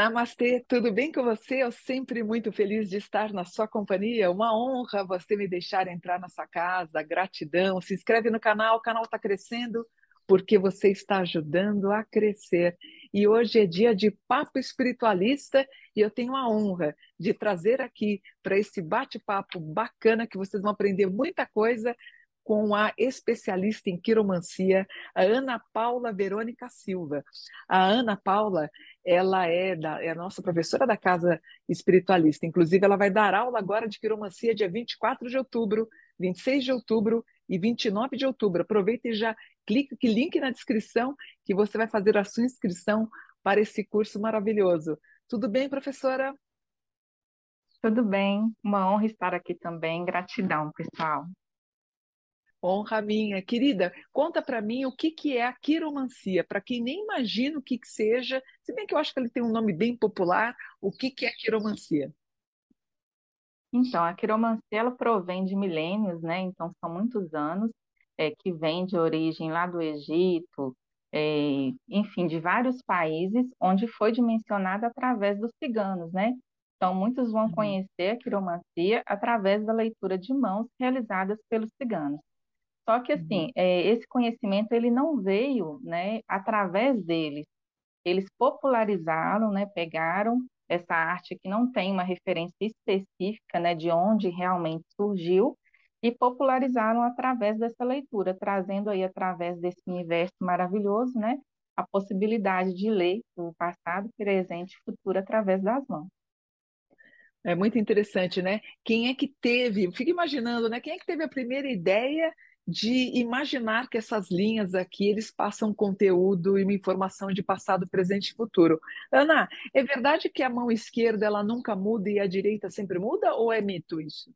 Namastê, tudo bem com você? Eu sempre muito feliz de estar na sua companhia. Uma honra você me deixar entrar na sua casa. Gratidão. Se inscreve no canal, o canal está crescendo porque você está ajudando a crescer. E hoje é dia de papo espiritualista e eu tenho a honra de trazer aqui para esse bate-papo bacana que vocês vão aprender muita coisa com a especialista em quiromancia, a Ana Paula Verônica Silva. A Ana Paula, ela é, da, é a nossa professora da Casa Espiritualista. Inclusive, ela vai dar aula agora de quiromancia dia 24 de outubro, 26 de outubro e 29 de outubro. Aproveita e já clica que link na descrição que você vai fazer a sua inscrição para esse curso maravilhoso. Tudo bem, professora? Tudo bem, uma honra estar aqui também. Gratidão, pessoal. Honra minha. Querida, conta para mim o que, que é a quiromancia, para quem nem imagina o que, que seja, se bem que eu acho que ele tem um nome bem popular, o que, que é a quiromancia? Então, a quiromancia ela provém de milênios, né? Então, são muitos anos, é, que vem de origem lá do Egito, é, enfim, de vários países, onde foi dimensionada através dos ciganos, né? Então, muitos vão uhum. conhecer a quiromancia através da leitura de mãos realizadas pelos ciganos. Só que assim, uhum. é, esse conhecimento ele não veio, né, através deles. Eles popularizaram, né, pegaram essa arte que não tem uma referência específica, né, de onde realmente surgiu e popularizaram através dessa leitura, trazendo aí através desse universo maravilhoso, né, a possibilidade de ler o passado, presente e futuro através das mãos. É muito interessante, né? Quem é que teve, fica imaginando, né? Quem é que teve a primeira ideia de imaginar que essas linhas aqui eles passam conteúdo e uma informação de passado, presente e futuro. Ana, é verdade que a mão esquerda ela nunca muda e a direita sempre muda ou é mito isso?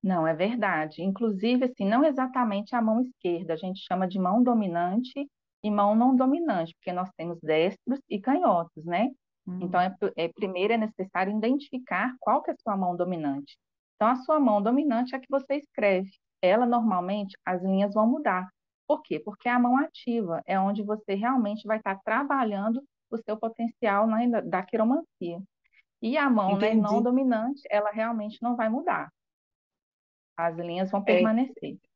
Não, é verdade. Inclusive, assim, não exatamente a mão esquerda, a gente chama de mão dominante e mão não dominante, porque nós temos destros e canhotos, né? Hum. Então, é, é, primeiro é necessário identificar qual que é a sua mão dominante. Então, a sua mão dominante é a que você escreve ela normalmente as linhas vão mudar. Por quê? Porque a mão ativa é onde você realmente vai estar trabalhando o seu potencial né, da quiromancia. E a mão né, não dominante, ela realmente não vai mudar. As linhas vão é. permanecer. É.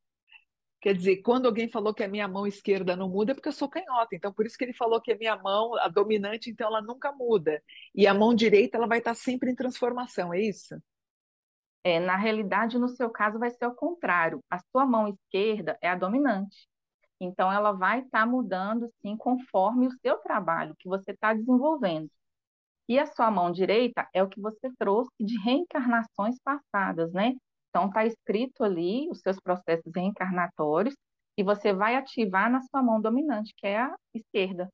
Quer dizer, quando alguém falou que a minha mão esquerda não muda, é porque eu sou canhota. Então, por isso que ele falou que a minha mão, a dominante, então ela nunca muda. E a mão direita, ela vai estar sempre em transformação, é isso? É, na realidade, no seu caso, vai ser o contrário. A sua mão esquerda é a dominante. Então, ela vai estar tá mudando, sim, conforme o seu trabalho que você está desenvolvendo. E a sua mão direita é o que você trouxe de reencarnações passadas, né? Então, está escrito ali os seus processos reencarnatórios e você vai ativar na sua mão dominante, que é a esquerda.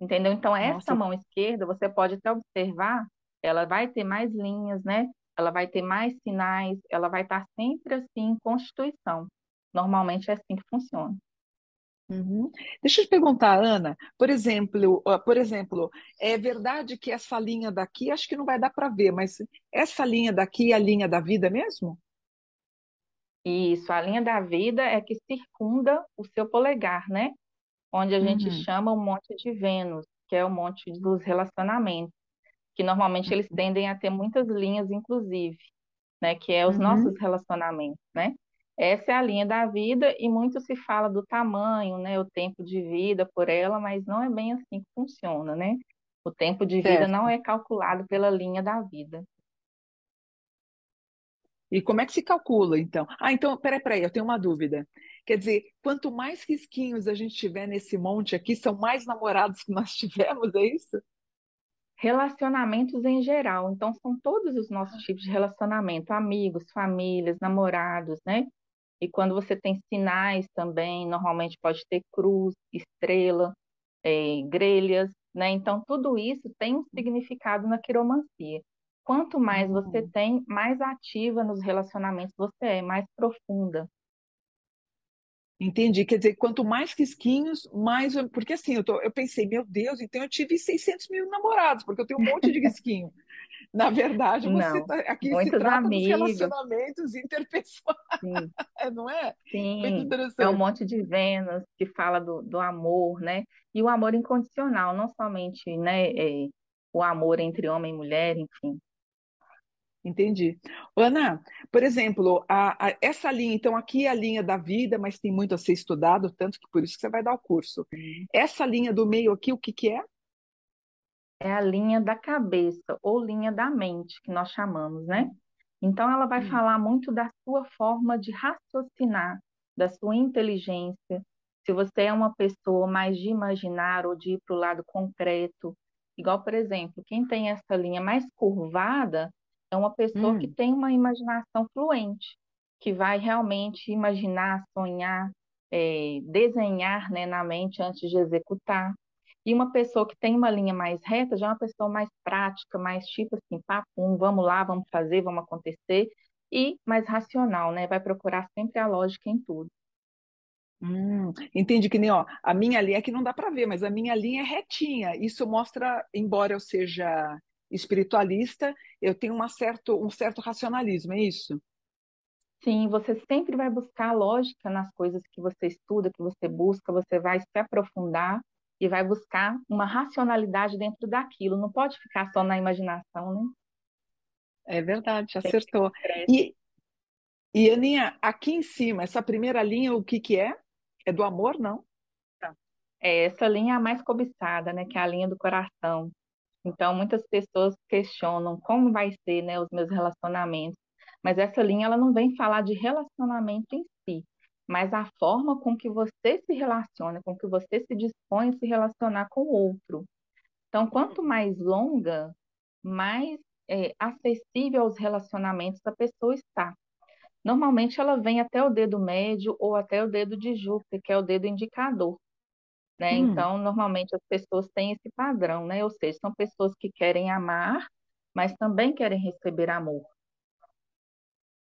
Entendeu? Então, essa Nossa. mão esquerda, você pode até observar, ela vai ter mais linhas, né? Ela vai ter mais sinais, ela vai estar sempre assim em constituição. Normalmente é assim que funciona. Uhum. Deixa eu te perguntar, Ana, por exemplo, por exemplo, é verdade que essa linha daqui, acho que não vai dar para ver, mas essa linha daqui é a linha da vida mesmo? Isso, a linha da vida é que circunda o seu polegar, né? Onde a gente uhum. chama o monte de Vênus, que é o monte dos relacionamentos que normalmente eles tendem a ter muitas linhas, inclusive, né? Que é os uhum. nossos relacionamentos, né? Essa é a linha da vida e muito se fala do tamanho, né? O tempo de vida por ela, mas não é bem assim que funciona, né? O tempo de vida certo. não é calculado pela linha da vida. E como é que se calcula, então? Ah, então, peraí, peraí, eu tenho uma dúvida. Quer dizer, quanto mais risquinhos a gente tiver nesse monte aqui, são mais namorados que nós tivemos, é isso? Relacionamentos em geral. Então, são todos os nossos tipos de relacionamento: amigos, famílias, namorados, né? E quando você tem sinais também, normalmente pode ter cruz, estrela, é, grelhas, né? Então, tudo isso tem um significado na quiromancia. Quanto mais você uhum. tem, mais ativa nos relacionamentos você é, mais profunda. Entendi. Quer dizer, quanto mais risquinhos, mais. Porque assim, eu, tô, eu pensei, meu Deus, então eu tive 600 mil namorados, porque eu tenho um monte de risquinho. Na verdade, você Não, tá, aqui se trata amigos. dos relacionamentos interpessoais, não é? Sim, é um monte de Vênus que fala do, do amor, né? E o amor incondicional, não somente né, é, o amor entre homem e mulher, enfim. Entendi. Ana, por exemplo, a, a, essa linha, então aqui é a linha da vida, mas tem muito a ser estudado, tanto que por isso que você vai dar o curso. Essa linha do meio aqui, o que que é? É a linha da cabeça ou linha da mente, que nós chamamos, né? Então ela vai hum. falar muito da sua forma de raciocinar, da sua inteligência. Se você é uma pessoa mais de imaginar ou de ir para o lado concreto, igual, por exemplo, quem tem essa linha mais curvada, é uma pessoa hum. que tem uma imaginação fluente, que vai realmente imaginar, sonhar, é, desenhar né, na mente antes de executar. E uma pessoa que tem uma linha mais reta já é uma pessoa mais prática, mais tipo assim, papum, vamos lá, vamos fazer, vamos acontecer, e mais racional, né? Vai procurar sempre a lógica em tudo. Hum, entendi que nem, ó, a minha linha é que não dá para ver, mas a minha linha é retinha. Isso mostra, embora eu seja espiritualista, eu tenho uma certo, um certo racionalismo, é isso? Sim, você sempre vai buscar lógica nas coisas que você estuda, que você busca, você vai se aprofundar e vai buscar uma racionalidade dentro daquilo, não pode ficar só na imaginação, né? É verdade, acertou. E, e Aninha, aqui em cima, essa primeira linha, o que que é? É do amor, não? É, essa linha é a mais cobiçada, né? Que é a linha do coração. Então, muitas pessoas questionam como vai ser, né, os meus relacionamentos. Mas essa linha ela não vem falar de relacionamento em si, mas a forma com que você se relaciona, com que você se dispõe a se relacionar com o outro. Então, quanto mais longa, mais é, acessível aos relacionamentos a pessoa está. Normalmente ela vem até o dedo médio ou até o dedo de Júpiter, que é o dedo indicador. Né? Hum. Então, normalmente as pessoas têm esse padrão, né? Ou seja, são pessoas que querem amar, mas também querem receber amor.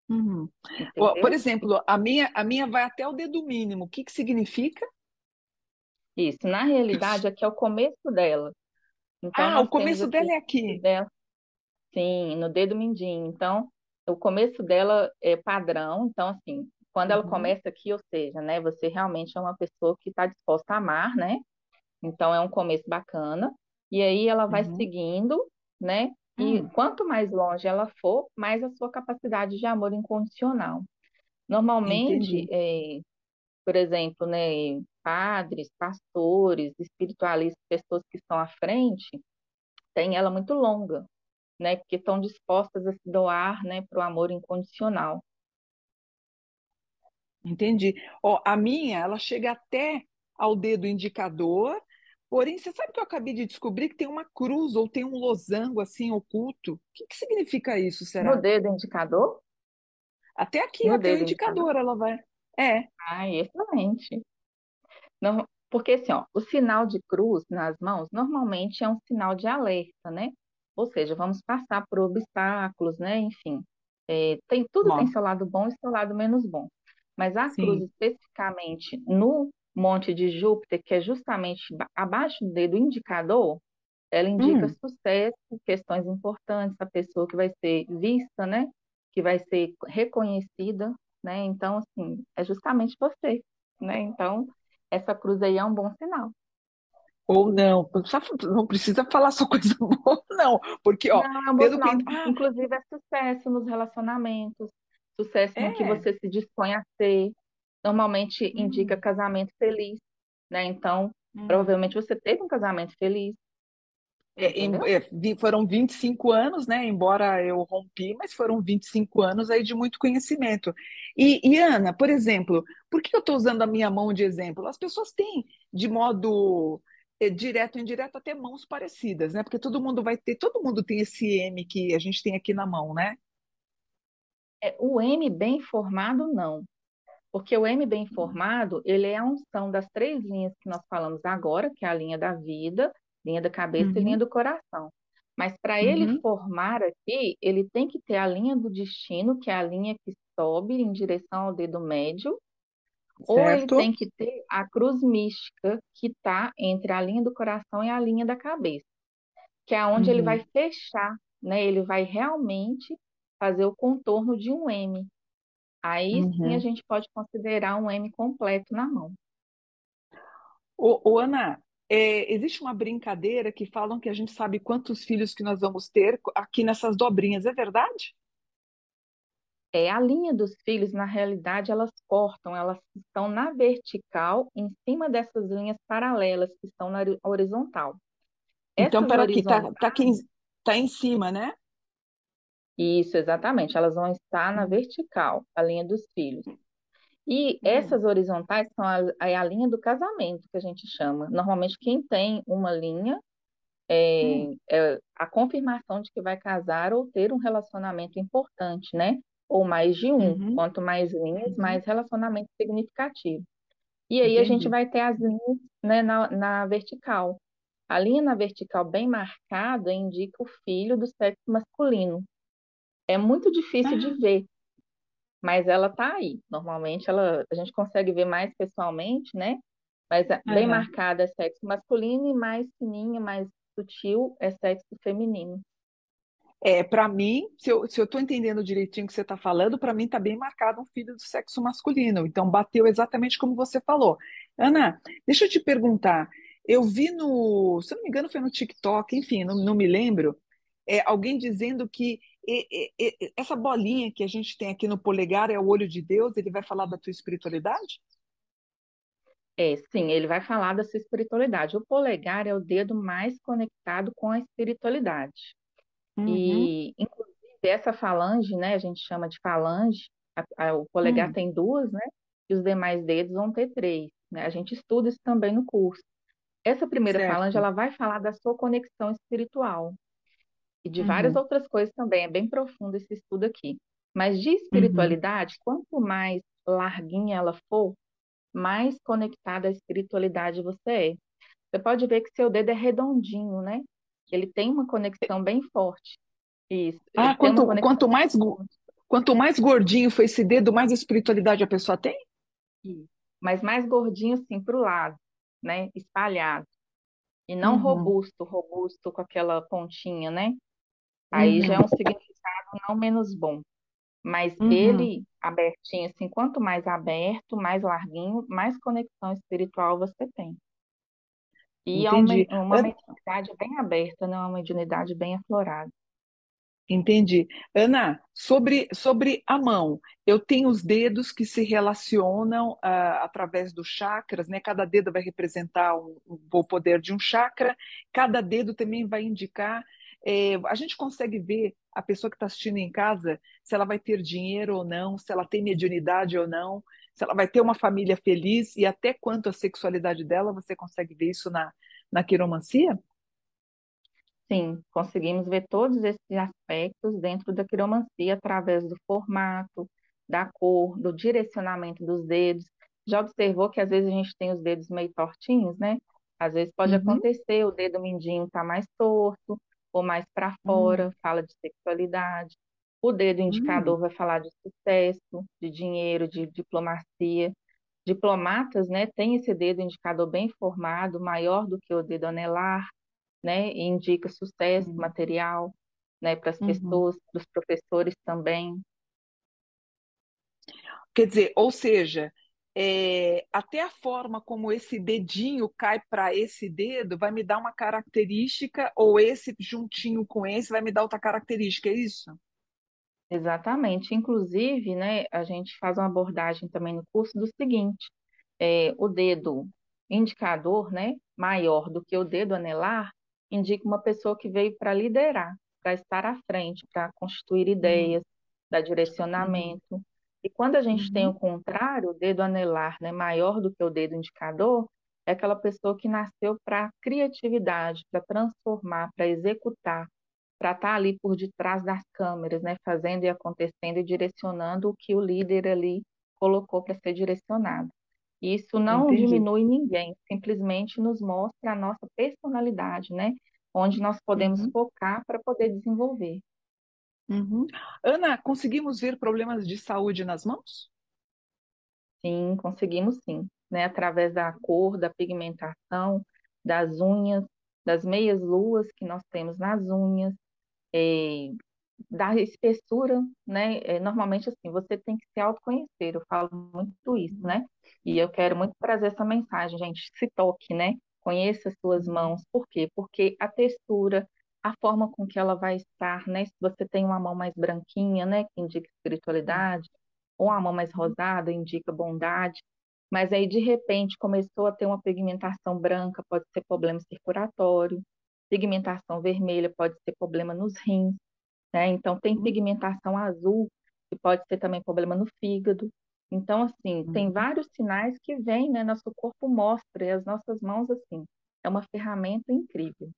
Uhum. Por exemplo, a minha, a minha vai até o dedo mínimo. O que, que significa? Isso, na realidade, aqui é o começo dela. Então, ah, o começo dela é aqui. Dela, sim, no dedo mindinho. Então, o começo dela é padrão. Então, assim, quando ela uhum. começa aqui, ou seja, né, você realmente é uma pessoa que está disposta a amar, né? Então é um começo bacana. E aí ela vai uhum. seguindo, né? E uhum. quanto mais longe ela for, mais a sua capacidade de amor incondicional. Normalmente, é, por exemplo, né, padres, pastores, espiritualistas, pessoas que estão à frente, têm ela muito longa, né? Porque estão dispostas a se doar, né, para o amor incondicional. Entendi. Ó, a minha, ela chega até ao dedo indicador, porém, você sabe que eu acabei de descobrir que tem uma cruz ou tem um losango assim oculto. O que, que significa isso, será? No dedo indicador? Até aqui, no até o indicador, indicador, ela vai. É. Ah, excelente. Não, porque assim, ó, o sinal de cruz nas mãos normalmente é um sinal de alerta, né? Ou seja, vamos passar por obstáculos, né? Enfim, é, tem, tudo bom. tem seu lado bom e seu lado menos bom. Mas a Sim. cruz, especificamente no Monte de Júpiter, que é justamente abaixo do dedo indicador, ela indica hum. sucesso, questões importantes, a pessoa que vai ser vista, né? Que vai ser reconhecida, né? Então, assim, é justamente você, né? Então, essa cruz aí é um bom sinal. Ou não, não precisa falar só coisa boa, não, porque, ó, não, é um pelo que... ah. inclusive é sucesso nos relacionamentos, sucesso é. no que é. você se dispõe a ser. Normalmente hum. indica casamento feliz, né? Então, hum. provavelmente você teve um casamento feliz. É, é, foram 25 anos, né? Embora eu rompi, mas foram 25 anos aí de muito conhecimento. E, e Ana, por exemplo, por que eu estou usando a minha mão de exemplo? As pessoas têm, de modo é, direto ou indireto, até mãos parecidas, né? Porque todo mundo vai ter, todo mundo tem esse M que a gente tem aqui na mão, né? É, o M bem formado, não. Porque o M bem formado, ele é a unção das três linhas que nós falamos agora, que é a linha da vida, linha da cabeça uhum. e linha uhum. do coração. Mas para uhum. ele formar aqui, ele tem que ter a linha do destino, que é a linha que sobe em direção ao dedo médio, certo. ou ele tem que ter a cruz mística, que está entre a linha do coração e a linha da cabeça, que é onde uhum. ele vai fechar, né? Ele vai realmente fazer o contorno de um M. Aí uhum. sim a gente pode considerar um M completo na mão. Ô, ô, Ana, é, existe uma brincadeira que falam que a gente sabe quantos filhos que nós vamos ter aqui nessas dobrinhas, é verdade? É, a linha dos filhos, na realidade, elas cortam, elas estão na vertical, em cima dessas linhas paralelas que estão na horizontal. Então, para aqui, está tá aqui, tá em cima, né? Isso, exatamente. Elas vão estar na vertical, a linha dos filhos. E hum. essas horizontais são a, é a linha do casamento, que a gente chama. Normalmente, quem tem uma linha é, hum. é a confirmação de que vai casar ou ter um relacionamento importante, né? Ou mais de um. Uhum. Quanto mais linhas, uhum. mais relacionamento significativo. E aí Entendi. a gente vai ter as linhas né, na, na vertical. A linha na vertical bem marcada indica o filho do sexo masculino. É muito difícil ah. de ver, mas ela tá aí. Normalmente ela, a gente consegue ver mais pessoalmente, né? Mas bem uhum. marcada é sexo masculino e mais fininha, mais sutil é sexo feminino. É, para mim, se eu estou entendendo direitinho o que você está falando, para mim está bem marcado um filho do sexo masculino. Então, bateu exatamente como você falou. Ana, deixa eu te perguntar. Eu vi no, se não me engano, foi no TikTok, enfim, não, não me lembro, é, alguém dizendo que e, e, essa bolinha que a gente tem aqui no polegar é o olho de Deus, ele vai falar da tua espiritualidade? É, sim, ele vai falar da sua espiritualidade. O polegar é o dedo mais conectado com a espiritualidade. Uhum. E, inclusive, essa falange, né, a gente chama de falange, a, a, o polegar uhum. tem duas, né, e os demais dedos vão ter três. Né? A gente estuda isso também no curso. Essa primeira certo. falange, ela vai falar da sua conexão espiritual e de uhum. várias outras coisas também. É bem profundo esse estudo aqui. Mas de espiritualidade, uhum. quanto mais larguinha ela for, mais conectada à espiritualidade você é. Você pode ver que seu dedo é redondinho, né? Ele tem uma conexão bem forte. Isso. Ah, quanto, quanto, mais, quanto mais gordinho foi esse dedo, mais espiritualidade a pessoa tem? Isso. Mas mais gordinho, assim, para o lado né, espalhado. E não uhum. robusto, robusto com aquela pontinha, né? Aí uhum. já é um significado não menos bom. Mas uhum. ele abertinho, assim, quanto mais aberto, mais larguinho, mais conexão espiritual você tem. E Entendi. é uma, uma mediunidade bem aberta, né? Uma mediunidade bem aflorada. Entendi. Ana, sobre, sobre a mão, eu tenho os dedos que se relacionam uh, através dos chakras, né? Cada dedo vai representar um, o poder de um chakra, cada dedo também vai indicar. Eh, a gente consegue ver a pessoa que está assistindo em casa se ela vai ter dinheiro ou não, se ela tem mediunidade ou não, se ela vai ter uma família feliz e até quanto a sexualidade dela, você consegue ver isso na, na quiromancia? Sim, conseguimos ver todos esses aspectos dentro da quiromancia através do formato, da cor, do direcionamento dos dedos. Já observou que às vezes a gente tem os dedos meio tortinhos, né? Às vezes pode uhum. acontecer o dedo mindinho tá mais torto ou mais para fora, uhum. fala de sexualidade. O dedo indicador uhum. vai falar de sucesso, de dinheiro, de diplomacia. Diplomatas, né, tem esse dedo indicador bem formado, maior do que o dedo anelar, né, e indica sucesso uhum. material, né, para as uhum. pessoas, para os professores também. Quer dizer, ou seja, é, até a forma como esse dedinho cai para esse dedo vai me dar uma característica, ou esse juntinho com esse vai me dar outra característica, é isso? Exatamente. Inclusive, né, a gente faz uma abordagem também no curso do seguinte: é, o dedo indicador, né, maior do que o dedo anelar, indica uma pessoa que veio para liderar, para estar à frente, para constituir ideias, uhum. dar direcionamento. Uhum. E quando a gente uhum. tem o contrário, o dedo anelar né, maior do que o dedo indicador, é aquela pessoa que nasceu para criatividade, para transformar, para executar, para estar tá ali por detrás das câmeras, né, fazendo e acontecendo e direcionando o que o líder ali colocou para ser direcionado. Isso não Entendi. diminui ninguém, simplesmente nos mostra a nossa personalidade, né? Onde nós podemos uhum. focar para poder desenvolver. Uhum. Ana, conseguimos ver problemas de saúde nas mãos? Sim, conseguimos sim, né? Através da cor, da pigmentação, das unhas, das meias luas que nós temos nas unhas, é, da espessura, né? É, normalmente assim, você tem que se autoconhecer. Eu falo muito isso, né? E eu quero muito trazer essa mensagem, gente. Se toque, né? conheça as suas mãos. Por quê? Porque a textura, a forma com que ela vai estar, né? Se você tem uma mão mais branquinha, né, que indica espiritualidade, ou uma mão mais rosada, indica bondade. Mas aí, de repente, começou a ter uma pigmentação branca, pode ser problema circulatório. Pigmentação vermelha pode ser problema nos rins. Né? Então, tem pigmentação azul, que pode ser também problema no fígado. Então, assim, uhum. tem vários sinais que vêm, né? Nosso corpo mostra, e as nossas mãos, assim, é uma ferramenta incrível.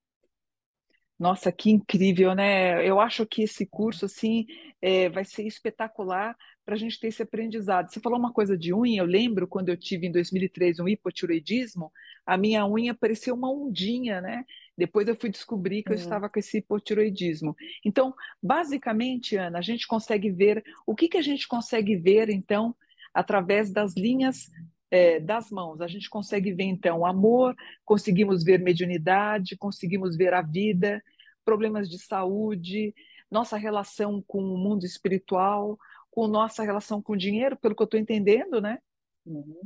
Nossa, que incrível, né? Eu acho que esse curso, assim, é, vai ser espetacular para a gente ter esse aprendizado. Você falou uma coisa de unha, eu lembro quando eu tive em 2003 um hipotiroidismo, a minha unha parecia uma ondinha, né? Depois eu fui descobrir que eu estava com esse hipotiroidismo. Então, basicamente, Ana, a gente consegue ver, o que, que a gente consegue ver, então, através das linhas é, das mãos. A gente consegue ver, então, amor, conseguimos ver mediunidade, conseguimos ver a vida, problemas de saúde, nossa relação com o mundo espiritual, com nossa relação com o dinheiro, pelo que eu estou entendendo, né? Uhum.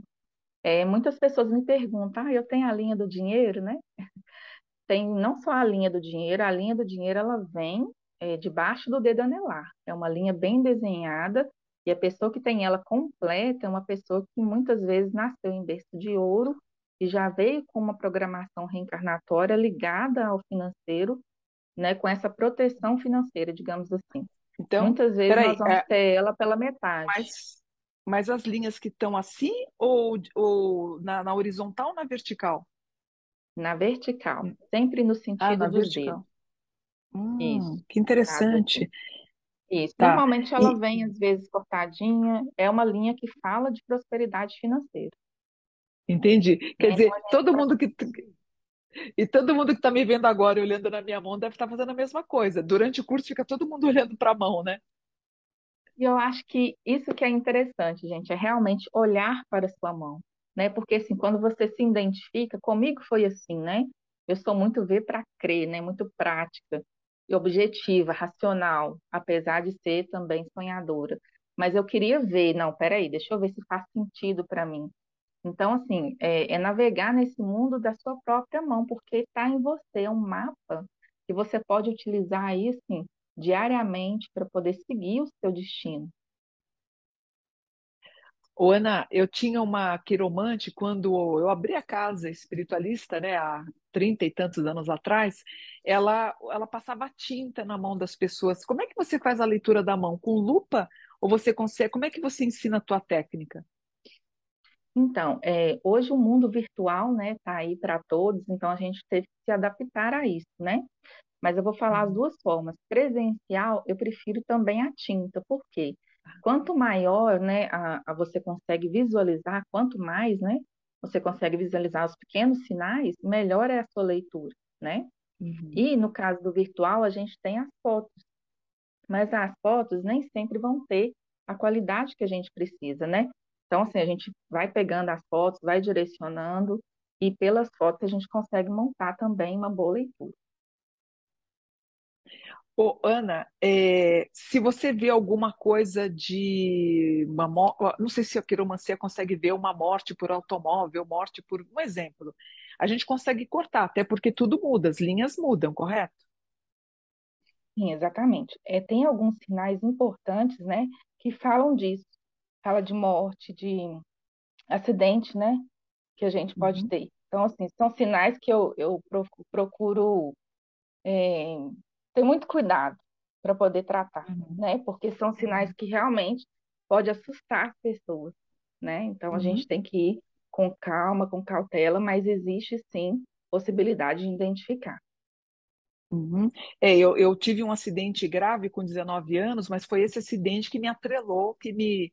É, muitas pessoas me perguntam, ah, eu tenho a linha do dinheiro, né? Tem não só a linha do dinheiro, a linha do dinheiro ela vem é, debaixo do dedo anelar. É uma linha bem desenhada e a pessoa que tem ela completa é uma pessoa que muitas vezes nasceu em berço de ouro e já veio com uma programação reencarnatória ligada ao financeiro, né, com essa proteção financeira, digamos assim. Então, muitas vezes peraí, nós vamos é... ter ela pela metade. Mas, mas as linhas que estão assim ou, ou na, na, horizontal ou na vertical? Na vertical, sempre no sentido ah, na vertical. Hum, Isso. Que interessante. Isso. Tá. Normalmente ela e... vem, às vezes, cortadinha. É uma linha que fala de prosperidade financeira. Entendi. Quer é dizer, todo mundo que. E todo mundo que está me vendo agora olhando na minha mão deve estar tá fazendo a mesma coisa. Durante o curso fica todo mundo olhando para a mão, né? E eu acho que isso que é interessante, gente, é realmente olhar para a sua mão, né? Porque assim, quando você se identifica, comigo foi assim, né? Eu sou muito ver para crer, né? Muito prática objetiva, racional, apesar de ser também sonhadora. Mas eu queria ver, não, peraí, deixa eu ver se faz sentido para mim. Então, assim, é, é, navegar nesse mundo da sua própria mão, porque está em você, é um mapa que você pode utilizar aí, assim, diariamente para poder seguir o seu destino. Ô, Ana, eu tinha uma quiromante quando eu abri a casa espiritualista, né, há trinta e tantos anos atrás, ela, ela passava tinta na mão das pessoas. Como é que você faz a leitura da mão? Com lupa? Ou você consegue? Como é que você ensina a tua técnica? Então, é, hoje o mundo virtual, né, está aí para todos, então a gente teve que se adaptar a isso, né? Mas eu vou falar as uhum. duas formas. Presencial, eu prefiro também a tinta, por quê? Quanto maior, né, a, a você consegue visualizar, quanto mais, né, você consegue visualizar os pequenos sinais, melhor é a sua leitura, né? Uhum. E no caso do virtual, a gente tem as fotos, mas as fotos nem sempre vão ter a qualidade que a gente precisa, né? Então, assim, a gente vai pegando as fotos, vai direcionando, e pelas fotos a gente consegue montar também uma boa leitura. Ô, Ana, é, se você vê alguma coisa de uma não sei se a quiromancia consegue ver uma morte por automóvel, morte por um exemplo. A gente consegue cortar, até porque tudo muda, as linhas mudam, correto? Sim, exatamente. É, tem alguns sinais importantes, né, que falam disso. Fala de morte, de acidente, né, que a gente pode uhum. ter. Então, assim, são sinais que eu, eu procuro é, ter muito cuidado para poder tratar, uhum. né? Porque são sinais que realmente pode assustar as pessoas, né? Então uhum. a gente tem que ir com calma, com cautela, mas existe sim possibilidade de identificar. Uhum. É, eu, eu tive um acidente grave com 19 anos, mas foi esse acidente que me atrelou, que me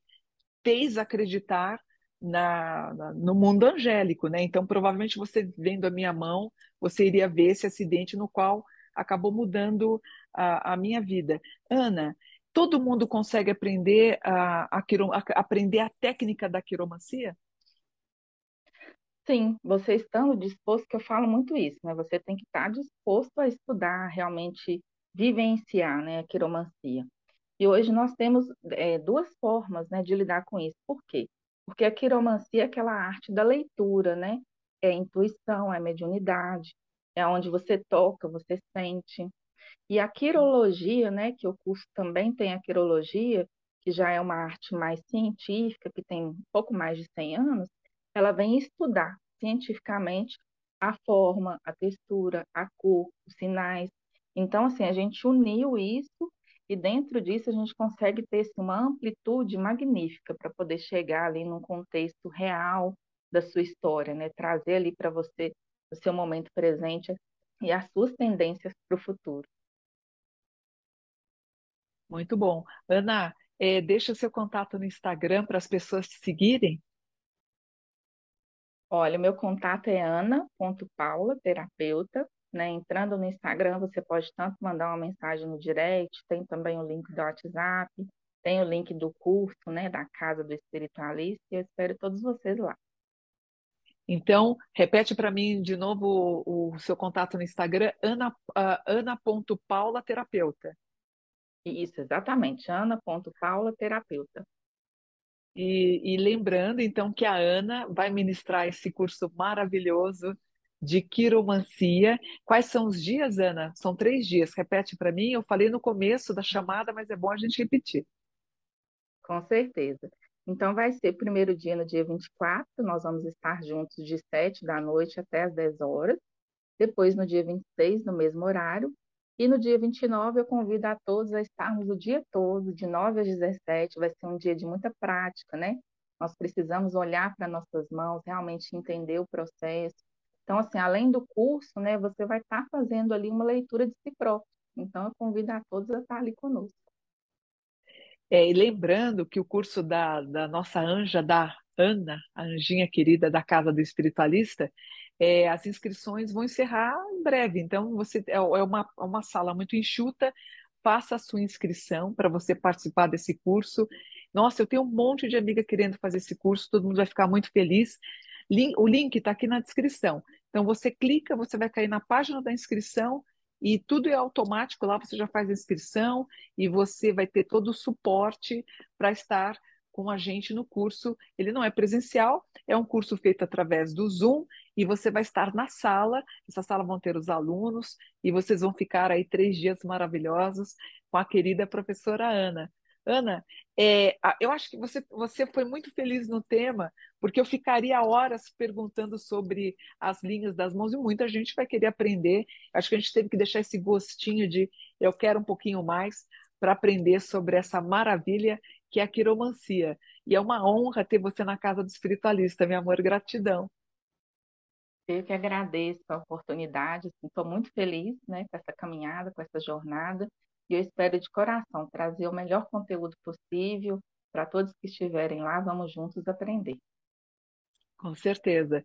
fez acreditar na, na, no mundo angélico, né? Então, provavelmente você vendo a minha mão, você iria ver esse acidente no qual acabou mudando a, a minha vida. Ana, todo mundo consegue aprender a, a, a, aprender a técnica da quiromancia? Sim, você estando disposto, que eu falo muito isso, né? Você tem que estar disposto a estudar, realmente vivenciar, né, a quiromancia. E hoje nós temos é, duas formas, né, de lidar com isso. Por quê? Porque a quiromancia é aquela arte da leitura, né? é intuição, é mediunidade, é onde você toca, você sente. E a quirologia, né, que o curso também tem a quirologia, que já é uma arte mais científica, que tem um pouco mais de 100 anos, ela vem estudar cientificamente a forma, a textura, a cor, os sinais. Então, assim, a gente uniu isso e dentro disso a gente consegue ter assim, uma amplitude magnífica para poder chegar ali num contexto real da sua história, né? Trazer ali para você o seu momento presente e as suas tendências para o futuro. Muito bom. Ana, é, deixa o seu contato no Instagram para as pessoas te seguirem. Olha, meu contato é ana.paula, terapeuta. Né? Entrando no Instagram, você pode tanto mandar uma mensagem no direct, tem também o link do WhatsApp, tem o link do curso, né, da Casa do Espiritualista, e eu espero todos vocês lá. Então, repete para mim de novo o, o, seu contato no Instagram, ana, uh, ana.paula terapeuta. Isso, exatamente, ana.paula terapeuta. E, e, lembrando, então, que a Ana vai ministrar esse curso maravilhoso de quiromancia. Quais são os dias, Ana? São três dias. Repete para mim. Eu falei no começo da chamada, mas é bom a gente repetir. Com certeza. Então, vai ser primeiro dia no dia 24, nós vamos estar juntos de 7 da noite até as 10 horas. Depois, no dia 26, no mesmo horário. E no dia 29, eu convido a todos a estarmos o dia todo, de 9 às 17. Vai ser um dia de muita prática, né? Nós precisamos olhar para nossas mãos, realmente entender o processo. Então, assim, além do curso, né, você vai estar fazendo ali uma leitura de si próprio. Então, eu convido a todos a estar ali conosco. É, e lembrando que o curso da, da nossa anja, da Ana, a anjinha querida da Casa do Espiritualista, é, as inscrições vão encerrar em breve. Então, você é, é uma, é uma sala muito enxuta. Faça a sua inscrição para você participar desse curso. Nossa, eu tenho um monte de amiga querendo fazer esse curso, todo mundo vai ficar muito feliz. O link está aqui na descrição. Então, você clica, você vai cair na página da inscrição e tudo é automático lá, você já faz a inscrição e você vai ter todo o suporte para estar com a gente no curso. Ele não é presencial, é um curso feito através do Zoom e você vai estar na sala. Essa sala vão ter os alunos e vocês vão ficar aí três dias maravilhosos com a querida professora Ana. Ana, é, eu acho que você, você foi muito feliz no tema, porque eu ficaria horas perguntando sobre as linhas das mãos e muita gente vai querer aprender. Acho que a gente teve que deixar esse gostinho de eu quero um pouquinho mais para aprender sobre essa maravilha que é a quiromancia. E é uma honra ter você na casa do espiritualista, meu amor, gratidão. Eu que agradeço a oportunidade, estou assim, muito feliz né, com essa caminhada, com essa jornada, e eu espero de coração trazer o melhor conteúdo possível para todos que estiverem lá, vamos juntos aprender. Com certeza.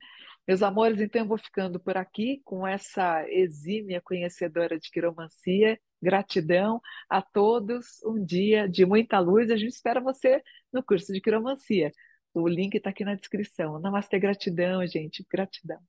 Meus amores, então eu vou ficando por aqui com essa exímia conhecedora de quiromancia. Gratidão a todos, um dia de muita luz. A gente espera você no curso de quiromancia. O link está aqui na descrição. Namastê, gratidão, gente. Gratidão.